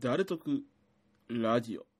誰得ラジオ。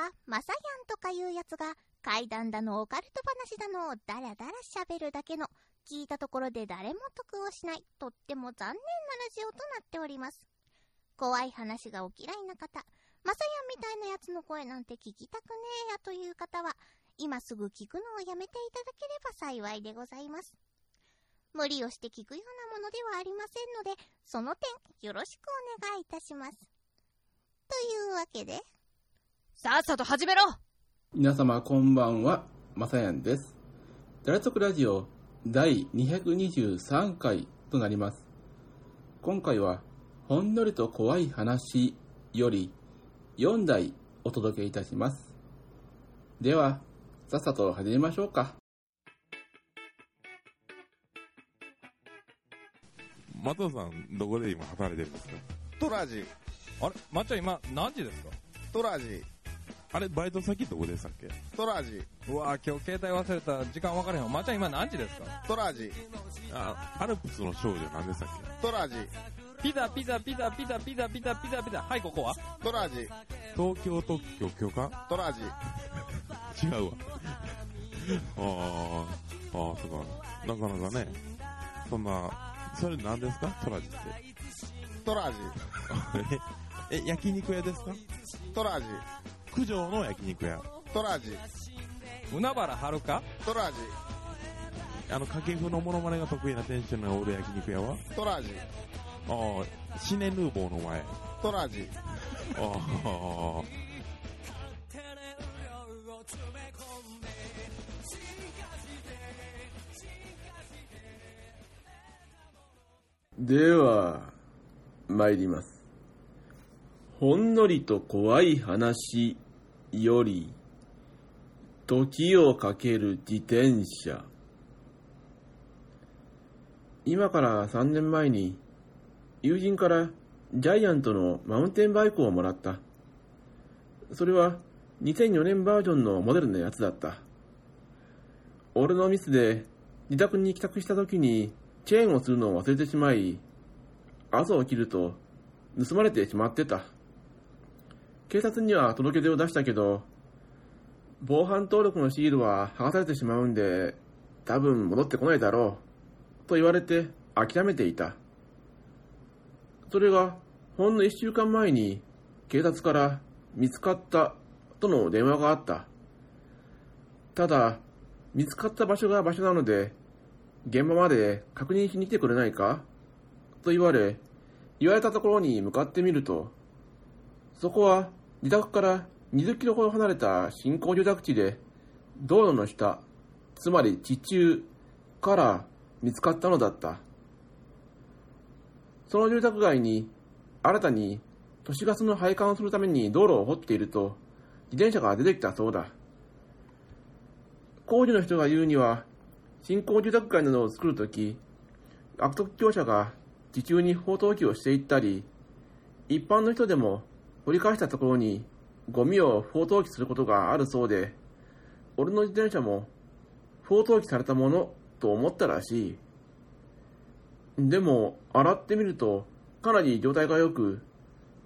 は、まさやんとかいうやつが、怪談だのオカルト話だのをダラダラ喋るだけの、聞いたところで誰も得をしない、とっても残念なラジオとなっております。怖い話がお嫌いな方、まさやんみたいなやつの声なんて聞きたくねえやという方は、今すぐ聞くのをやめていただければ幸いでございます。無理をして聞くようなものではありませんので、その点よろしくお願いいたします。というわけで、さっさと始めろ皆様こんばんは、まさやんです。誰得ラジオ第223回となります。今回は、ほんのりと怖い話より4題お届けいたします。では、さっさと始めましょうか。松尾さん、どこで今働いてるんですか？トラジ、あれ？まっちゃん今何時ですか？トラジ、あれ、バイト先どこでしたっけ？トラジ、うわ今日携帯忘れた時間分からへんわ。まっちゃん今何時ですか？トラジ、あ、アルプスの少女何でしたっトラジ、ピザピザピザピザピザピザピザピザ。はいここは？トラジ、け東京特許許可？トラジ、違うわ。あー、あー、そうか。なかなかね、そんな、それ何ですか？トラジって。トラジ、え、え焼肉屋ですか？トラジ、九条の焼肉屋。トラジ、海原はるかトラジ、あの、掛布のモノマネが得意な店主のオール焼肉屋は？トラジ、ああ、シネヌーボーの前。トラジ、ああ。では、参ります。ほんのりと怖い話より、時をかける自転車。今から3年前に、友人からジャイアントのマウンテンバイクをもらった。それは2004年バージョンのモデルのやつだった。俺のミスで自宅に帰宅した時にチェーンをするのを忘れてしまい、朝起きると盗まれてしまってた。警察には届け出を出したけど、防犯登録のシールは剥がされてしまうんで、多分戻ってこないだろう、と言われて諦めていた。それが、ほんの一週間前に警察から見つかったとの電話があった。ただ、見つかった場所が場所なので、現場まで確認しに来てくれないかと言われ、言われたところに向かってみると、そこは自宅から20キロほど離れた新興住宅地で、道路の下、つまり地中から見つかったのだった。その住宅街に新たに都市ガスの配管をするために道路を掘っていると、自転車が出てきたそうだ。工事の人が言うには、新興住宅街などを作るとき、悪徳業者が地中に不法投棄をしていったり、一般の人でも掘り返したところにゴミを不法投棄することがあるそうで、俺の自転車も不法投棄されたものと思ったらしい。でも、洗ってみるとかなり状態が良く、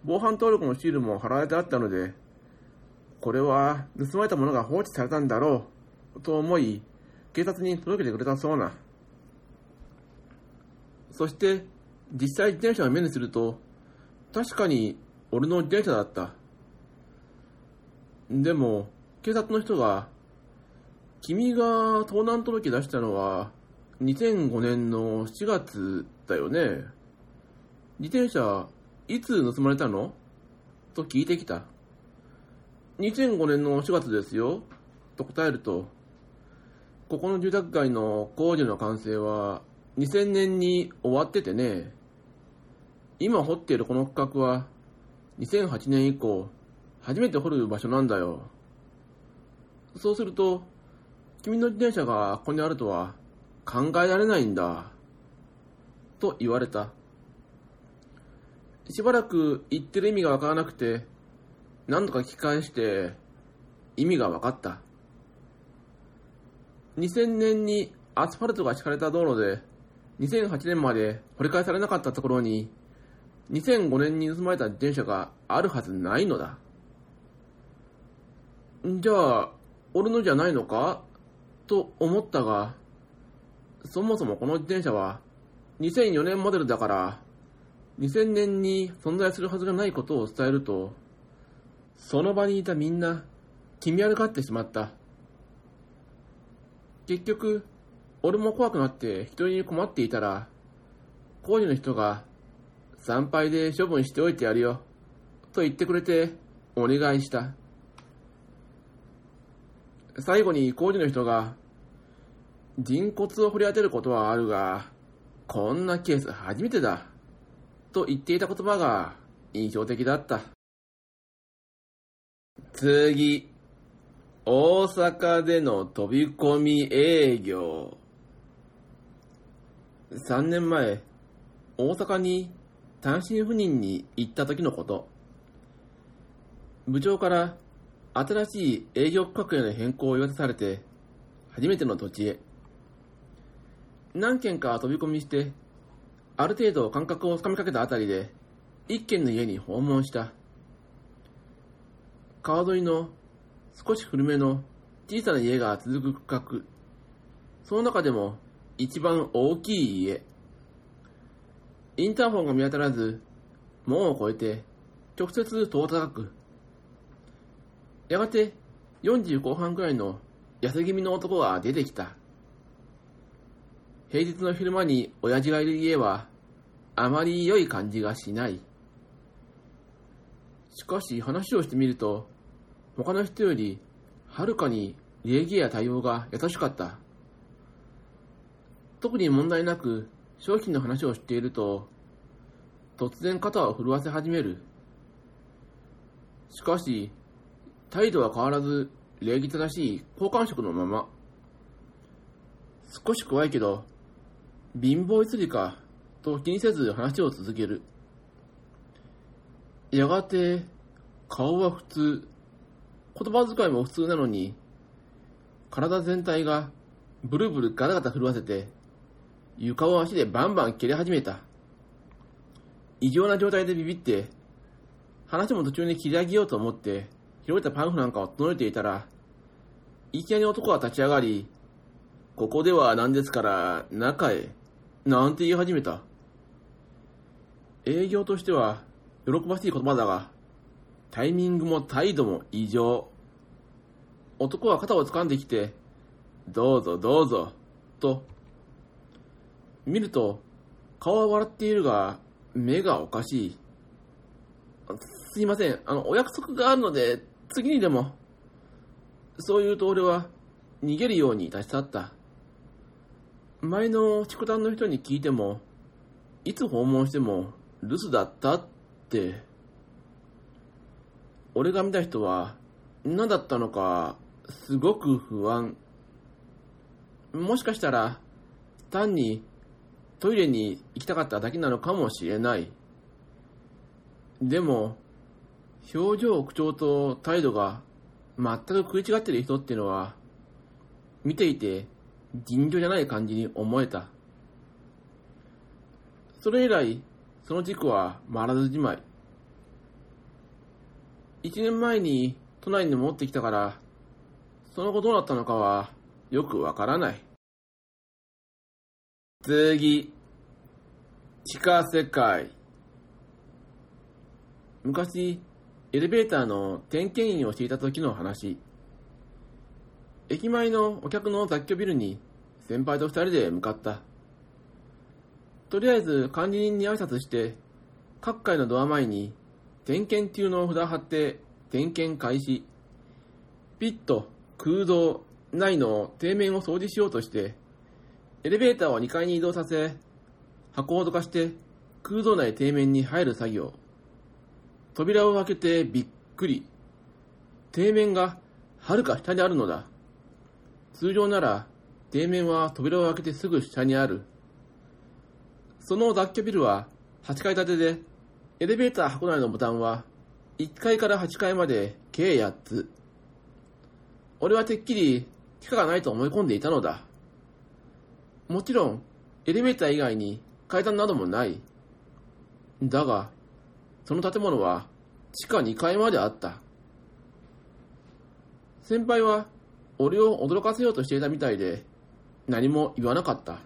防犯登録のシールも貼られてあったので、これは盗まれたものが放置されたんだろう、と思い、警察に届けてくれたそうな。そして、実際自転車を目にすると、確かに俺の自転車だった。でも、警察の人が、君が盗難届出したのは、2005年の4月だよね。自転車、いつ盗まれたの？と聞いてきた。2005年の4月ですよ。と答えると、ここの住宅街の工事の完成は2000年に終わっててね。今掘っているこの区画は2008年以降初めて掘る場所なんだよ。そうすると、君の自転車がここにあるとは考えられないんだ。と言われた。しばらく言ってる意味がわからなくて、何度か聞き返して意味が分かった。2000年にアスファルトが敷かれた道路で、2008年まで掘り返されなかったところに、2005年に盗まれた自転車があるはずないのだ。じゃあ、俺のじゃないのか？と思ったが、そもそもこの自転車は2004年モデルだから、2000年に存在するはずがないことを伝えると、その場にいたみんな、気味悪がってしまった。結局、俺も怖くなって人に困っていたら、工事の人が、参拝で処分しておいてやるよ、と言ってくれて、お願いした。最後に工事の人が、人骨を掘り当てることはあるが、こんなケース初めてだ、と言っていた言葉が印象的だった。次、大阪での飛び込み営業。3年前、大阪に単身赴任に行った時のこと。部長から新しい営業区画への変更を言わされて、初めての土地へ。何軒か飛び込みして、ある程度感覚をつかみかけたあたりで、一軒の家に訪問した。川沿いの少し古めの小さな家が続く区画。その中でも一番大きい家。インターホンが見当たらず、門を越えて直接戸を叩く。やがて40後半くらいの痩せ気味の男が出てきた。平日の昼間に親父がいる家はあまり良い感じがしない。しかし話をしてみると、他の人よりはるかに礼儀や対応が優しかった。特に問題なく商品の話をしていると、突然肩を震わせ始める。しかし、態度は変わらず礼儀正しい好感触のまま。少し怖いけど、貧乏ゆすりか、と気にせず話を続ける。やがて、顔は普通、言葉遣いも普通なのに、体全体がブルブルガタガタ震わせて、床を足でバンバン蹴り始めた。異常な状態でビビって、話も途中に切り上げようと思って、広げたパンフなんかを整えていたら、いきなり男が立ち上がり、ここでは何ですから、中へ、なんて言い始めた。営業としては、喜ばしい言葉だが、タイミングも態度も異常。男は肩を掴んできて、どうぞどうぞ、と。見ると、顔は笑っているが、目がおかしい。すいません、あの、お約束があるので、次にでも。そう言うと俺は、逃げるように立ち去った。前の畜団の人に聞いても、いつ訪問しても留守だったって。俺が見た人は何だったのかすごく不安。もしかしたら単にトイレに行きたかっただけなのかもしれない。でも、表情、口調と態度が全く食い違ってる人っていうのは、見ていて尋常じゃない感じに思えた。それ以来、その事故は回らずじまい。一年前に都内に戻ってきたから、その後どうなったのかはよくわからない。次、地下世界。昔、エレベーターの点検員をしていた時の話。駅前のお客の雑居ビルに先輩と二人で向かった。とりあえず管理人に挨拶して、各階のドア前に点検中の札を貼って点検開始。ピット、空洞、内の底面を掃除しようとして、エレベーターを2階に移動させ、箱をどかして空洞内底面に入る作業。扉を開けてびっくり。底面がはるか下にあるのだ。通常なら、底面は扉を開けてすぐ下にある。その雑居ビルは8階建てで、エレベーター箱内のボタンは1階から8階まで計8つ。俺はてっきり地下がないと思い込んでいたのだ。もちろん、エレベーター以外に階段などもない。だが、その建物は地下2階まであった。先輩は俺を驚かせようとしていたみたいで何も言わなかった。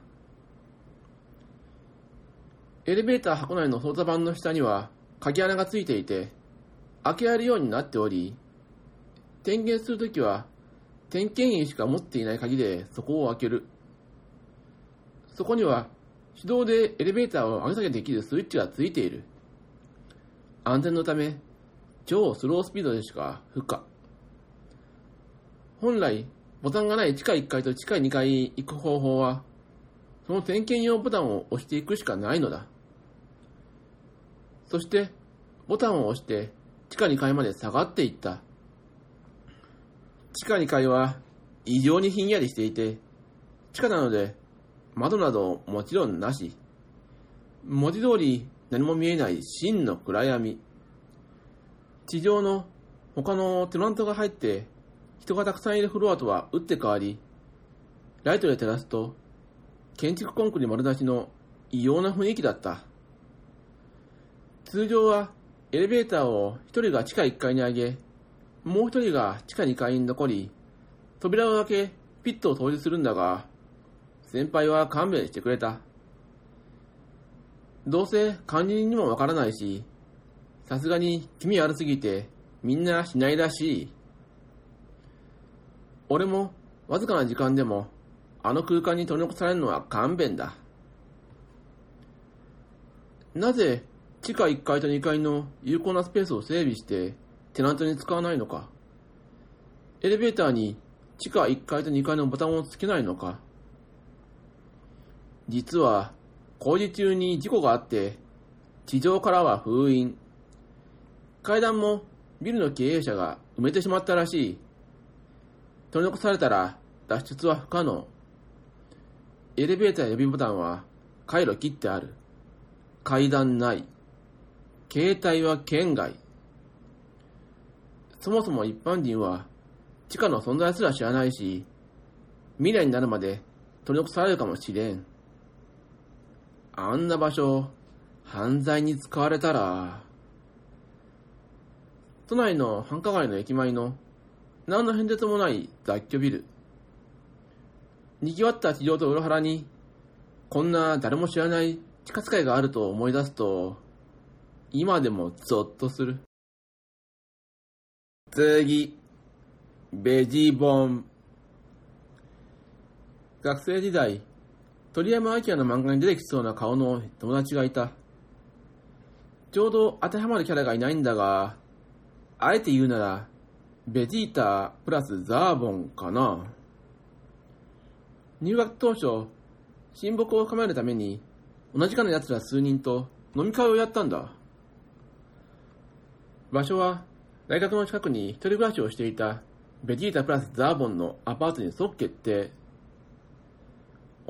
エレベーター箱内の操作盤の下には鍵穴がついていて開けられるようになっており点検するときは点検員しか持っていない鍵でそこを開ける。そこには手動でエレベーターを上げ下げできるスイッチがついている。安全のため、超スロースピードでしか不可。本来、ボタンがない地下1階と地下2階に行く方法は、その点検用ボタンを押していくしかないのだ。そして、ボタンを押して地下2階まで下がっていった。地下2階は異常にひんやりしていて、地下なので窓などもちろんなし。文字通り何も見えない真の暗闇。地上の他のテナントが入って人がたくさんいるフロアとは打って変わり、ライトで照らすと建築コンクリ丸出しの異様な雰囲気だった。通常はエレベーターを一人が地下1階に上げ、もう一人が地下2階に残り、扉を開けピットを掃除するんだが、先輩は勘弁してくれた。どうせ管理人にもわからないし、さすがに気味悪すぎてみんなしないらしい。俺もわずかな時間でもあの空間に取り残されるのは勘弁だ。なぜ地下1階と2階の有効なスペースを整備してテナントに使わないのかエレベーターに地下1階と2階のボタンをつけないのか実は工事中に事故があって地上からは封印。階段もビルの経営者が埋めてしまったらしい。取り残されたら脱出は不可能。エレベーター予備ボタンは回路切ってある。階段ない。携帯は圏外。そもそも一般人は地下の存在すら知らないし未来になるまで取り残されるかもしれん。あんな場所犯罪に使われたら都内の繁華街の駅前の何の変哲もない雑居ビル賑わった地上と裏腹に、こんな誰も知らない地下使いがあると思い出すと、今でもゾッとする。次、ベジボン。学生時代、鳥山明の漫画に出てきそうな顔の友達がいた。ちょうど当てはまるキャラがいないんだが、あえて言うなら、ベジータプラスザーボンかな。入学当初、親睦を深めるために、同じかの奴ら数人と飲み会をやったんだ。場所は、大学の近くに一人暮らしをしていたベジータプラスザーボンのアパートに即決定。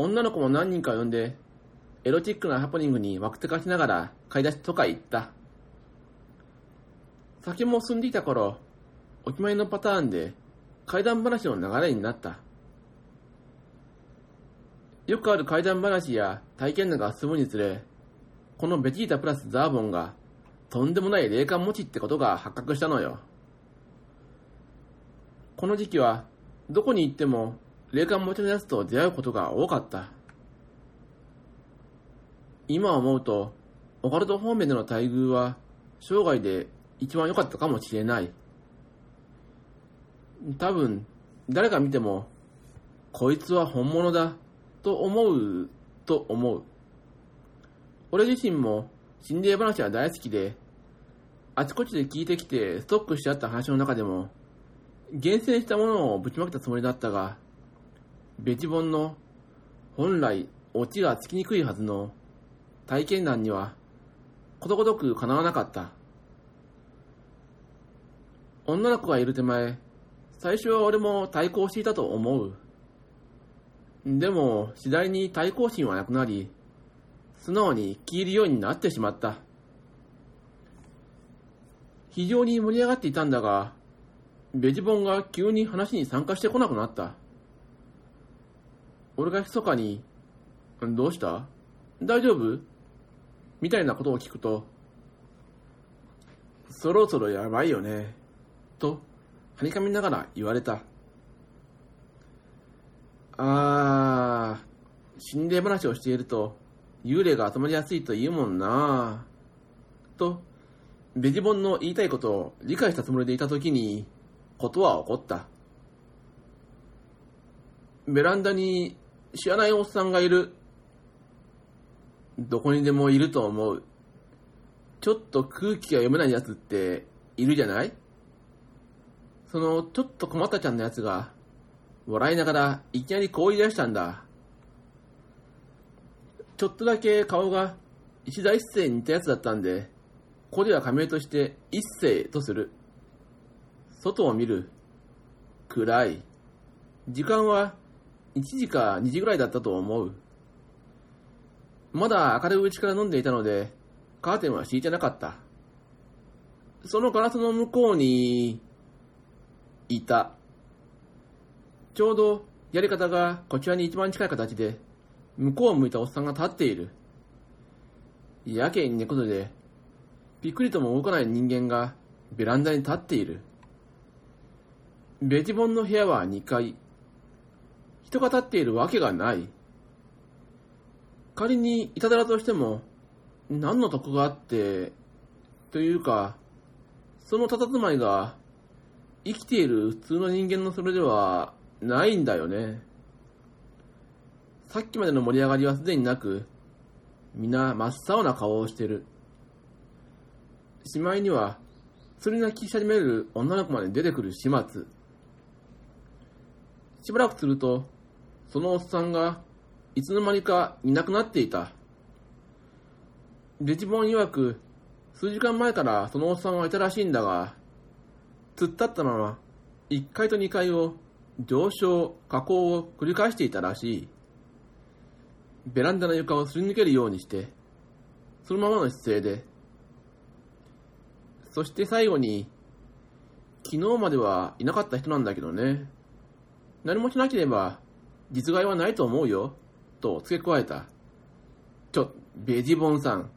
女の子も何人か呼んで、エロチックなハプニングにワクテカしながら買い出しとか行った。酒も進んでいた頃、お決まりのパターンで怪談話の流れになった。よくある怪談話や体験談が進むにつれ、このベジータプラスザーボンがとんでもない霊感持ちってことが発覚したのよ。この時期はどこに行っても霊感持ちのやつと出会うことが多かった。今思うと、オカルト方面での待遇は生涯で一番良かったかもしれない。多分、誰が見ても、こいつは本物だ、と思う、と思う。俺自身も心霊話は大好きで、あちこちで聞いてきてストックしてあった話の中でも、厳選したものをぶちまけたつもりだったが、ベジボンの本来オチがつきにくいはずの体験談にはことごとく叶わなかった。女の子がいる手前、最初は俺も対抗していたと思う。でも、次第に対抗心はなくなり、素直に聞き入るようになってしまった。非常に盛り上がっていたんだが、ベジボンが急に話に参加してこなくなった。俺が密かに、どうした？大丈夫？みたいなことを聞くと、そろそろやばいよね。と、はにかみながら言われた。あー、心霊話をしていると、幽霊が集まりやすいと言うもんなと、ベジボンの言いたいことを理解したつもりでいたときに、ことは起こった。ベランダに知らないおっさんがいる。どこにでもいると思う。ちょっと空気が読めないやつっているじゃない？そのちょっと困ったちゃんのやつが、笑いながらいきなりこう言い出したんだ。ちょっとだけ顔が石田一世に似たやつだったんで、ここでは仮名として一世とする。外を見る。暗い。時間は1時か2時ぐらいだったと思う。まだ明るいうちから飲んでいたので、カーテンは敷いてなかった。そのガラスの向こうに、いた。ちょうどやり方がこちらに一番近い形で、向こうを向いたおっさんが立っている。やけに猫背で、びっくりとも動かない人間がベランダに立っている。ベジボンの部屋は2階。人が立っているわけがない。仮にいたずらとしても、何の得があって、というか、その佇まいが、生きている普通の人間のそれではないんだよね。さっきまでの盛り上がりはすでになく、皆真っ青な顔をしてる。しまいには、釣り泣きし始める女の子まで出てくる始末。しばらくすると、そのおっさんが、いつの間にかいなくなっていた。デジボン曰く、数時間前からそのおっさんはいたらしいんだが、突っ立ったまま、1階と2階を上昇、下降を繰り返していたらしい。ベランダの床をすり抜けるようにして、そのままの姿勢で、そして最後に、昨日まではいなかった人なんだけどね。何もしなければ、実害はないと思うよ、と付け加えた。ちょ、ベジボンさん、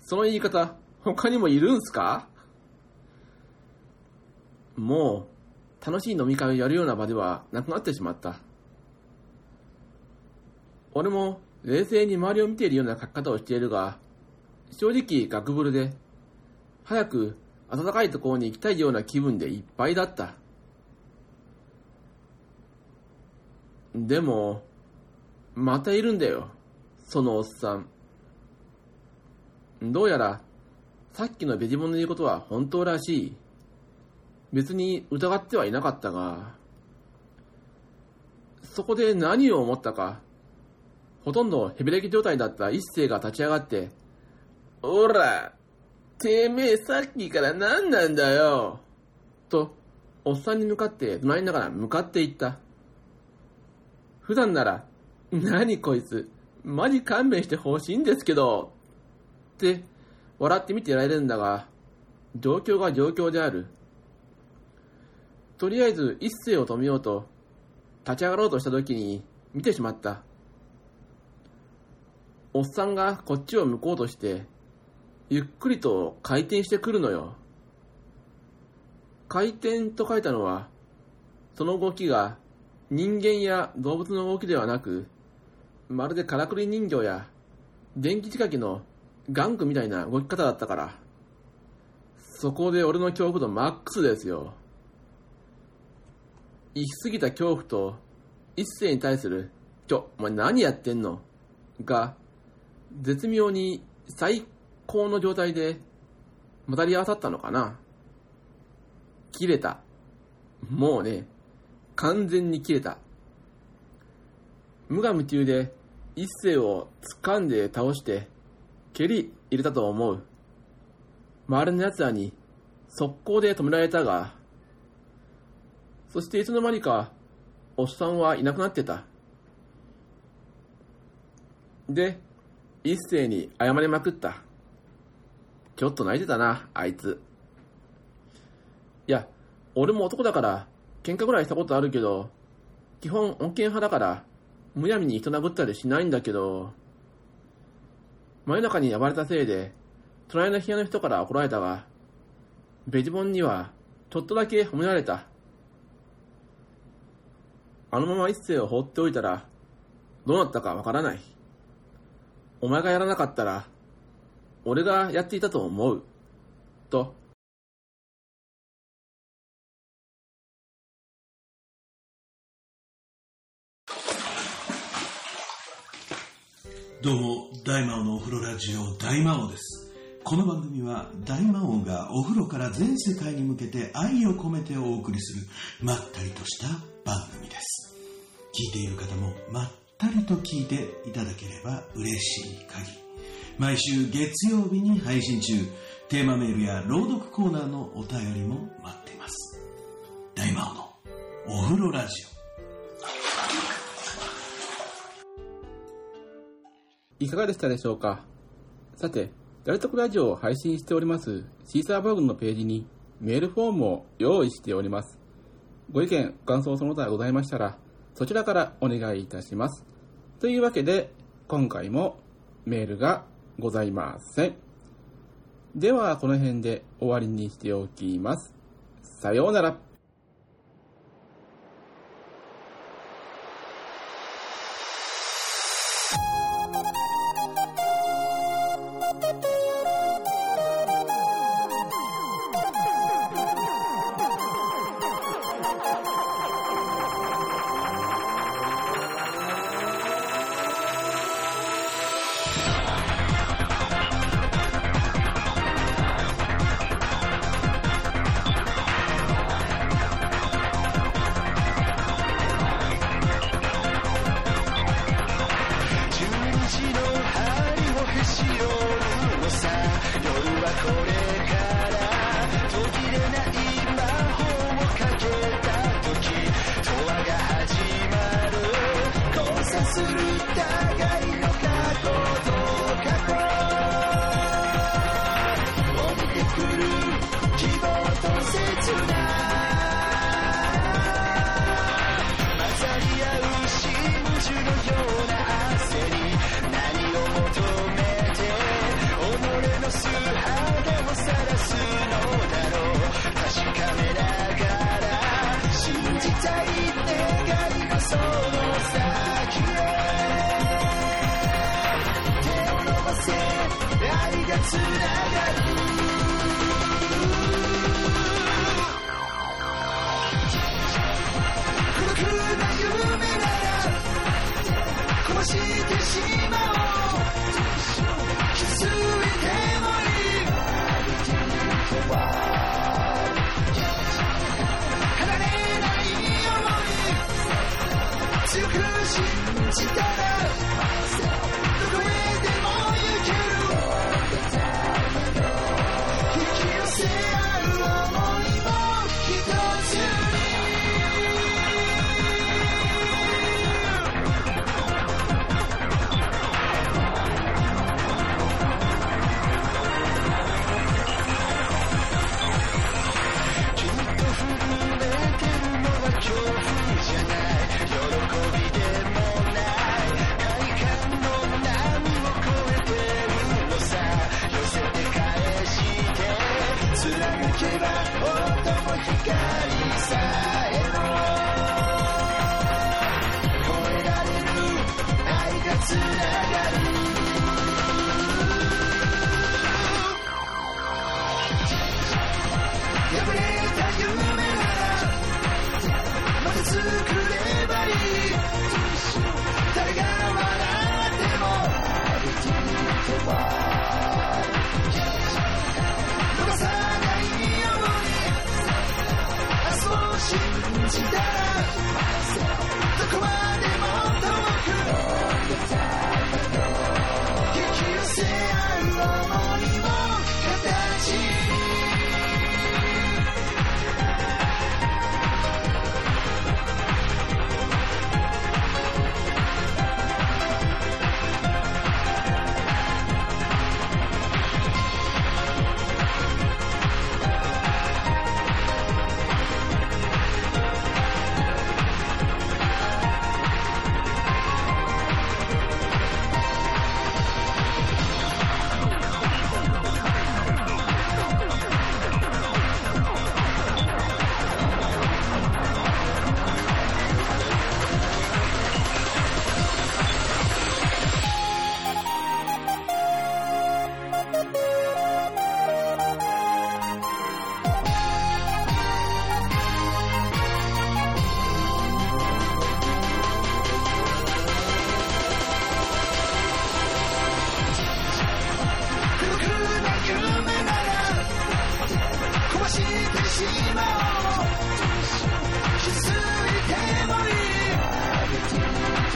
その言い方、他にもいるんすかもう、楽しい飲み会をやるような場ではなくなってしまった。俺も冷静に周りを見ているような書き方をしているが、正直ガクブルで、早く暖かいところに行きたいような気分でいっぱいだった。でも、またいるんだよ、そのおっさん。どうやら、さっきのベジモンの言うことは本当らしい。別に疑ってはいなかったが、そこで何を思ったか、ほとんどヘビレキ状態だった一星が立ち上がって、おら、てめえさっきから何なんだよと、おっさんに向かって怒鳴りながら向かっていった。普段なら、何こいつ、マジ勘弁してほしいんですけど、って笑って見てられるんだが、状況が状況である。とりあえず一斉を止めようと、立ち上がろうとした時に見てしまった。おっさんがこっちを向こうとして、ゆっくりと回転してくるのよ。回転と書いたのは、その動きが人間や動物の動きではなく、まるでからくり人形や電気仕掛けの玩具みたいな動き方だったから。そこで俺の恐怖度マックスですよ。行き過ぎた恐怖と一斉に対する、ちょ、お前何やってんの？が、絶妙に最高の状態で混ざり合わさったのかな切れた。もうね、完全に切れた。無我夢中で一斉を掴んで倒して、蹴り入れたと思う。周りの奴らに速攻で止められたが、そしていつの間にか、おっさんはいなくなってた。で、一斉に謝りまくった。ちょっと泣いてたな、あいつ。いや、俺も男だから、喧嘩ぐらいしたことあるけど、基本恩恵派だから、むやみに人殴ったりしないんだけど、真夜中に暴れたせいで、隣の部屋の人から怒られたが、ベジボンには、ちょっとだけ褒められた。あのまま一世を放っておいたら、どうなったかわからない。お前がやらなかったら、俺がやっていたと思う。と、どうも、大魔王のお風呂ラジオ、大魔王です。この番組は、大魔王がお風呂から全世界に向けて愛を込めてお送りする、まったりとした番組です。聞いている方も、まったりと聞いていただければ嬉しい限り。毎週月曜日に配信中、テーマメールや朗読コーナーのお便りも待っています。大魔王のお風呂ラジオ。いかがでしたでしょうか？さて、ダルトクラジオを配信しておりますシーサーブログのページにメールフォームを用意しております。ご意見、ご感想その他ございましたら、そちらからお願いいたします。というわけで、今回もメールがございません。では、この辺で終わりにしておきます。さようなら。